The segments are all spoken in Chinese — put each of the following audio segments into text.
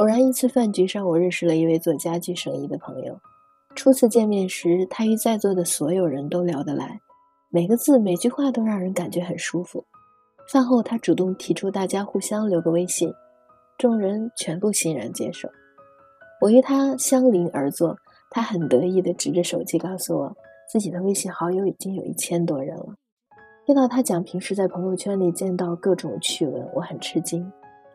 偶然一次饭局上，我认识了一位做家具生意的朋友。初次见面时，他与在座的所有人都聊得来，每个字每句话都让人感觉很舒服。饭后，他主动提出大家互相留个微信，众人全部欣然接受。我与他相邻而坐，他很得意地指着手机告诉我，自己的微信好友已经有一千多人了。听到他讲平时在朋友圈里见到各种趣闻，我很吃惊，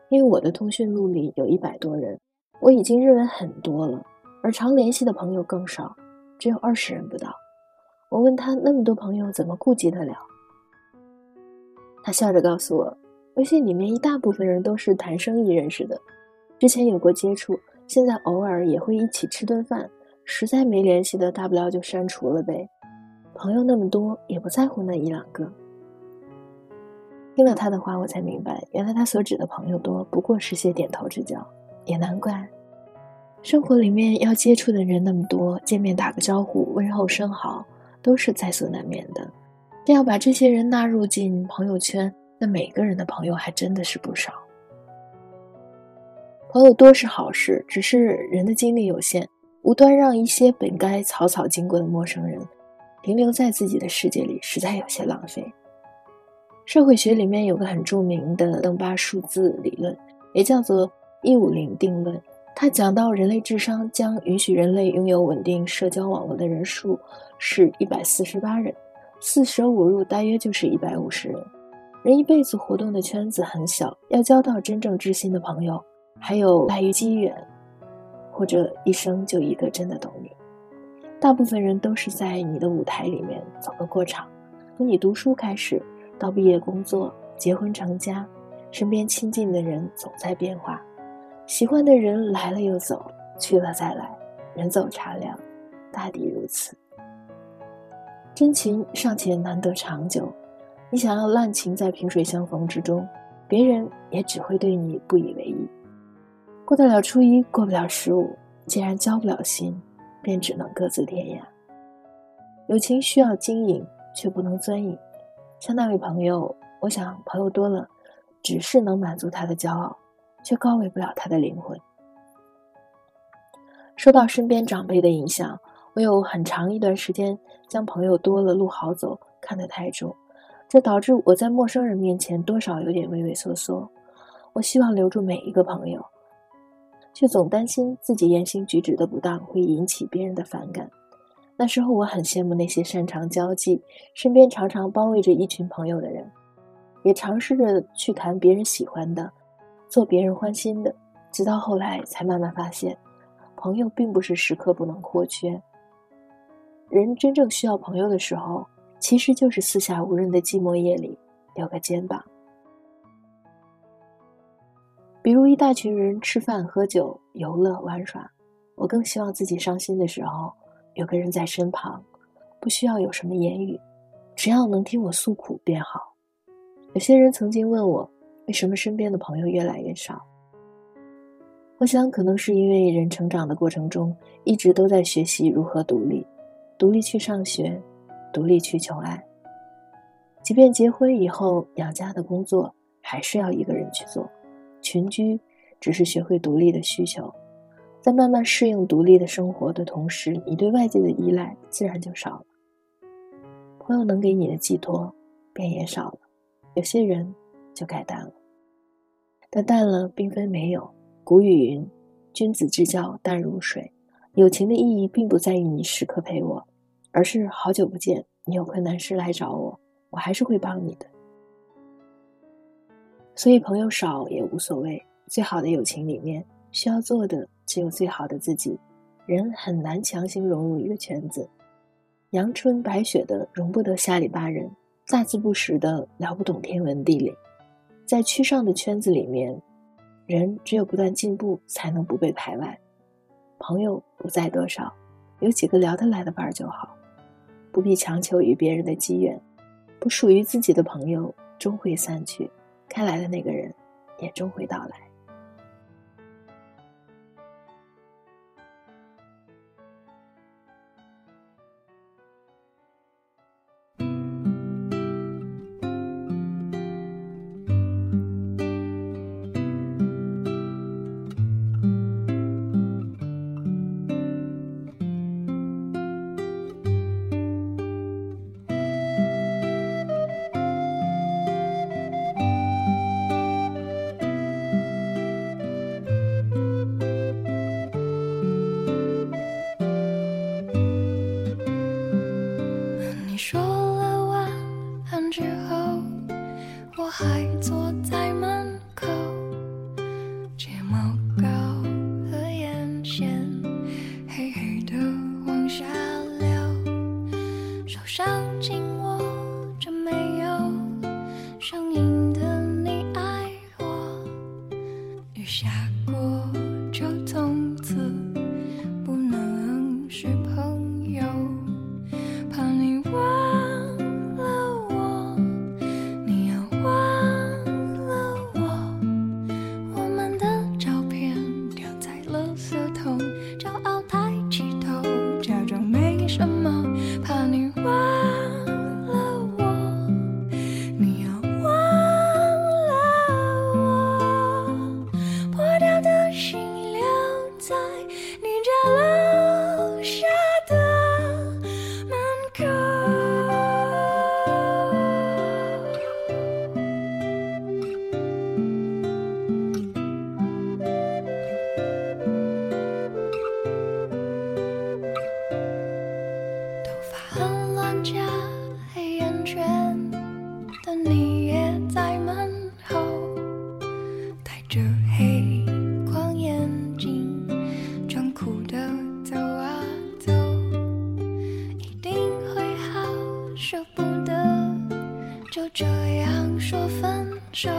因为我的通讯录里有一百多人，我已经认为很多了，而常联系的朋友更少，只有二十人不到。我问他那么多朋友怎么顾及得了？他笑着告诉我，微信里面一大部分人都是谈生意认识的，之前有过接触，现在偶尔也会一起吃顿饭，实在没联系的，大不了就删除了呗。朋友那么多，也不在乎那一两个。听了他的话，我才明白，原来他所指的朋友多，不过是些点头之交。也难怪，生活里面要接触的人那么多，见面打个招呼，问候声好，都是在所难免的。这要把这些人纳入进朋友圈，那每个人的朋友还真的是不少。朋友多是好事，只是人的精力有限，无端让一些本该草草经过的陌生人停留在自己的世界里，实在有些浪费。社会学里面有个很著名的邓巴数字理论，也叫做一五零定论。它讲到人类智商将允许人类拥有稳定社交网络的人数是一百四十八人。四舍五入大约就是一百五十人。人一辈子活动的圈子很小，要交到真正知心的朋友，还有赖于机缘，或者一生就一个真的懂你。大部分人都是在你的舞台里面走个过场。从你读书开始，到毕业工作、结婚成家，身边亲近的人总在变化，喜欢的人来了又走，去了再来，人走茶凉，大抵如此。真情尚且难得长久，你想要滥情在萍水相逢之中，别人也只会对你不以为意。过得了初一，过不了十五，既然交不了心，便只能各自天涯。友情需要经营，却不能钻营。像那位朋友，我想朋友多了，只是能满足他的骄傲，却高维不了他的灵魂。受到身边长辈的影响。我有很长一段时间将朋友多了路好走看得太重，这导致我在陌生人面前多少有点畏畏缩缩。我希望留住每一个朋友，却总担心自己言行举止的不当会引起别人的反感。那时候我很羡慕那些擅长交际、身边常常包围着一群朋友的人，也尝试着去谈别人喜欢的，做别人欢心的。直到后来才慢慢发现，朋友并不是时刻不能或缺。人真正需要朋友的时候，其实就是四下无人的寂寞夜里，有个肩膀。比如一大群人吃饭、喝酒、游乐、玩耍，我更希望自己伤心的时候，有个人在身旁，不需要有什么言语，只要能听我诉苦便好。有些人曾经问我，为什么身边的朋友越来越少？我想，可能是因为人成长的过程中，一直都在学习如何独立。独立去上学，独立去求爱。即便结婚以后养家的工作，还是要一个人去做。群居只是学会独立的需求，在慢慢适应独立的生活的同时，你对外界的依赖自然就少了。朋友能给你的寄托便也少了，有些人就该淡了。但淡了并非没有。古语云：“君子之交淡如水。”友情的意义并不在于你时刻陪我，而是好久不见，你有困难时来找我，我还是会帮你的。所以朋友少也无所谓，最好的友情里面需要做的只有最好的自己。人很难强行融入一个圈子，阳春白雪的容不得下里巴人，大字不识的聊不懂天文地理。在区上的圈子里面，人只有不断进步，才能不被排外。朋友不在多少，有几个聊得来的伴儿就好，不必强求与别人的机缘。不属于自己的朋友终会散去，该来的那个人也终会到来。你说了晚安之后，我还坐在门口，睫毛膏和眼线黑黑的往下流，手上紧握着没有声音的你爱我，雨下也在门后，戴着黑框眼镜，装酷的走啊走，一定会好，舍不得就这样说分手。